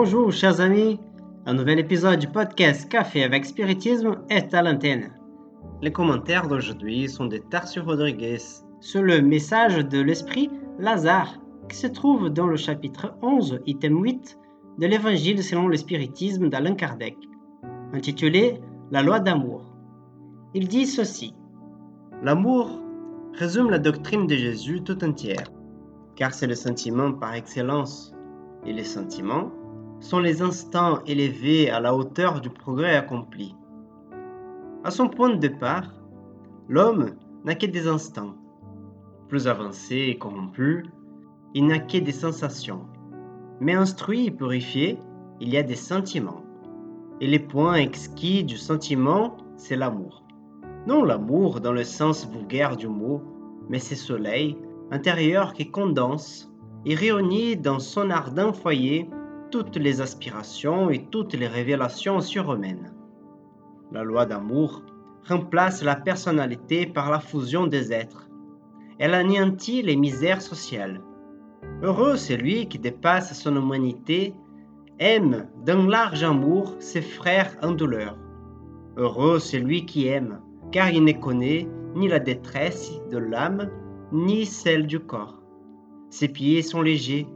Bonjour chers amis, un nouvel épisode du podcast Café avec Spiritisme est à l'antenne. Les commentaires d'aujourd'hui sont de Tarcio Rodriguez sur le message de l'Esprit Lazare qui se trouve dans le chapitre 11, item 8 de l'Évangile selon le Spiritisme d'Alain Kardec, intitulé La loi d'amour. Il dit ceci L'amour résume la doctrine de Jésus tout entière, car c'est le sentiment par excellence, et les sentiments sont les instants élevés à la hauteur du progrès accompli. À son point de départ, l'homme n'a que des instants. Plus avancé et corrompu, il n'a que des sensations. Mais instruit et purifié, il y a des sentiments. Et les points exquis du sentiment, c'est l'amour. Non l'amour dans le sens vulgaire du mot, mais c'est soleil intérieur qui condense et réunit dans son ardent foyer toutes les aspirations et toutes les révélations surhumaines. La loi d'amour remplace la personnalité par la fusion des êtres. Elle anéantit les misères sociales. Heureux celui qui dépasse son humanité, aime d'un large amour ses frères en douleur. Heureux celui qui aime, car il ne connaît ni la détresse de l'âme, ni celle du corps. Ses pieds sont légers,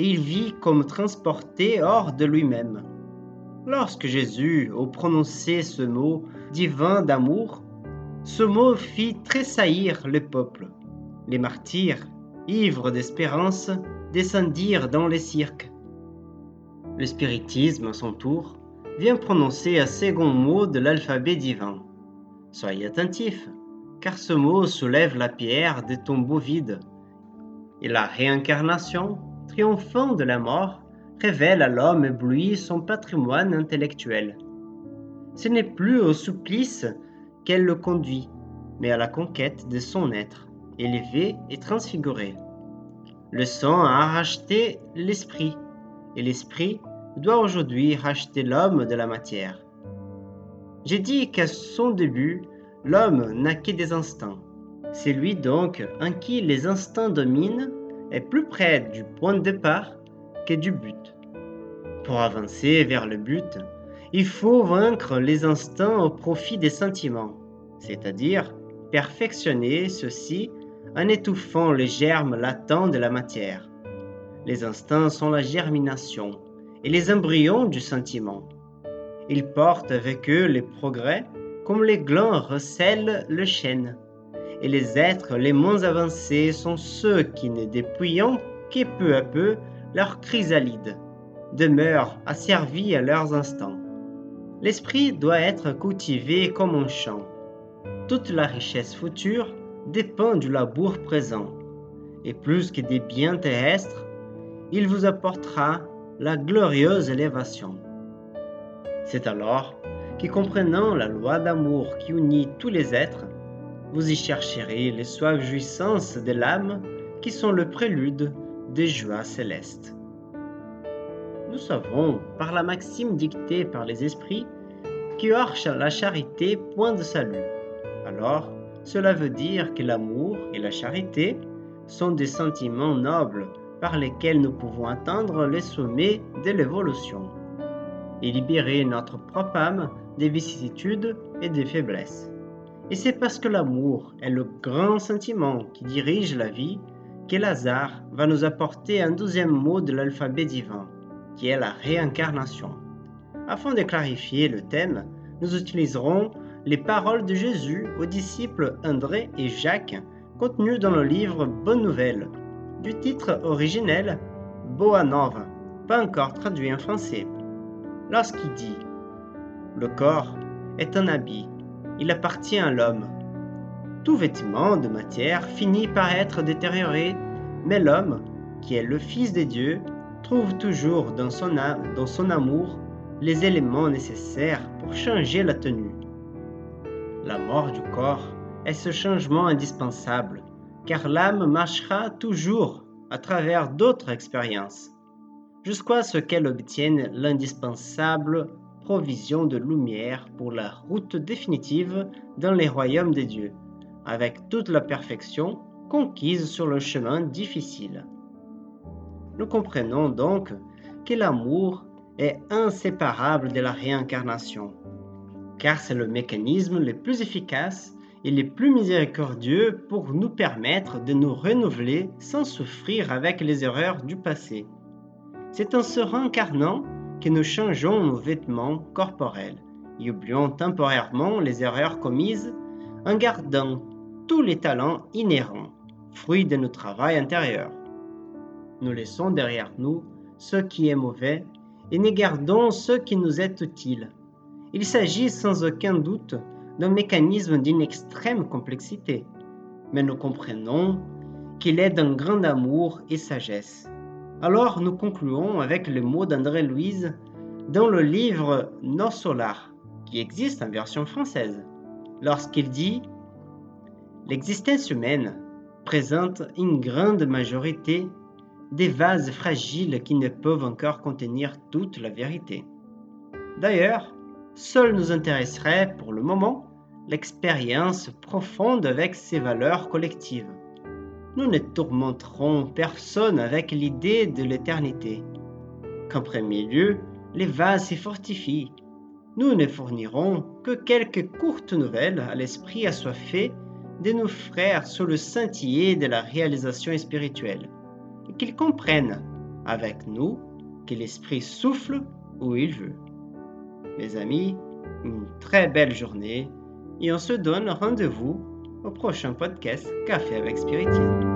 et il vit comme transporté hors de lui-même. Lorsque Jésus a prononcé ce mot divin d'amour, ce mot fit tressaillir le peuple. Les martyrs, ivres d'espérance, descendirent dans les cirques. Le spiritisme, à son tour, vient prononcer un second mot de l'alphabet divin. Soyez attentifs, car ce mot soulève la pierre des tombeaux vides. Et la réincarnation, triomphant de la mort, révèle à l'homme ébloui son patrimoine intellectuel. Ce n'est plus au supplice qu'elle le conduit, mais à la conquête de son être, élevé et transfiguré. Le sang a racheté l'esprit, et l'esprit doit aujourd'hui racheter l'homme de la matière. J'ai dit qu'à son début, l'homme n'a que des instants. C'est lui donc en qui les instants dominent est plus près du point de départ que du but. Pour avancer vers le but, il faut vaincre les instants au profit des sentiments, c'est-à-dire perfectionner ceux-ci en étouffant les germes latents de la matière. Les instants sont la germination et les embryons du sentiment. Ils portent avec eux les progrès comme les glands recèlent le chêne et les êtres les moins avancés sont ceux qui, ne dépouillant que peu à peu leur chrysalide, demeurent asservis à leurs instants. L'esprit doit être cultivé comme un champ. Toute la richesse future dépend du labour présent, et plus que des biens terrestres, il vous apportera la glorieuse élévation. C'est alors que comprenant la loi d'amour qui unit tous les êtres, vous y chercherez les soives jouissances de l'âme qui sont le prélude des joies célestes. Nous savons, par la maxime dictée par les esprits, que hors la charité point de salut. Alors, cela veut dire que l'amour et la charité sont des sentiments nobles par lesquels nous pouvons atteindre les sommets de l'évolution et libérer notre propre âme des vicissitudes et des faiblesses. Et c'est parce que l'amour est le grand sentiment qui dirige la vie que Lazare va nous apporter un deuxième mot de l'alphabet divin, qui est la réincarnation. Afin de clarifier le thème, nous utiliserons les paroles de Jésus aux disciples André et Jacques contenues dans le livre Bonne Nouvelle, du titre originel Boa pas encore traduit en français. Lorsqu'il dit Le corps est un habit il appartient à l'homme. Tout vêtement de matière finit par être détérioré, mais l'homme, qui est le Fils de Dieu, trouve toujours dans son, âme, dans son amour les éléments nécessaires pour changer la tenue. La mort du corps est ce changement indispensable, car l'âme marchera toujours à travers d'autres expériences, jusqu'à ce qu'elle obtienne l'indispensable provision de lumière pour la route définitive dans les royaumes des dieux, avec toute la perfection conquise sur le chemin difficile. Nous comprenons donc que l'amour est inséparable de la réincarnation, car c'est le mécanisme le plus efficace et le plus miséricordieux pour nous permettre de nous renouveler sans souffrir avec les erreurs du passé. C'est en se réincarnant que nous changeons nos vêtements corporels et oublions temporairement les erreurs commises en gardant tous les talents inhérents, fruits de notre travail intérieur. Nous laissons derrière nous ce qui est mauvais et nous gardons ce qui nous est utile. Il s'agit sans aucun doute d'un mécanisme d'une extrême complexité, mais nous comprenons qu'il est d'un grand amour et sagesse. Alors nous concluons avec le mot d'André Louise dans le livre Nos Solar, qui existe en version française, lorsqu'il dit L'existence humaine présente une grande majorité des vases fragiles qui ne peuvent encore contenir toute la vérité. D'ailleurs, seul nous intéresserait pour le moment l'expérience profonde avec ces valeurs collectives. Nous ne tourmenterons personne avec l'idée de l'éternité. Qu'en premier lieu, les vases s'y fortifient. Nous ne fournirons que quelques courtes nouvelles à l'esprit assoiffé de nos frères sur le scintillé de la réalisation spirituelle, et qu'ils comprennent avec nous que l'esprit souffle où il veut. Mes amis, une très belle journée et on se donne rendez-vous au prochain podcast Café avec Spiritisme.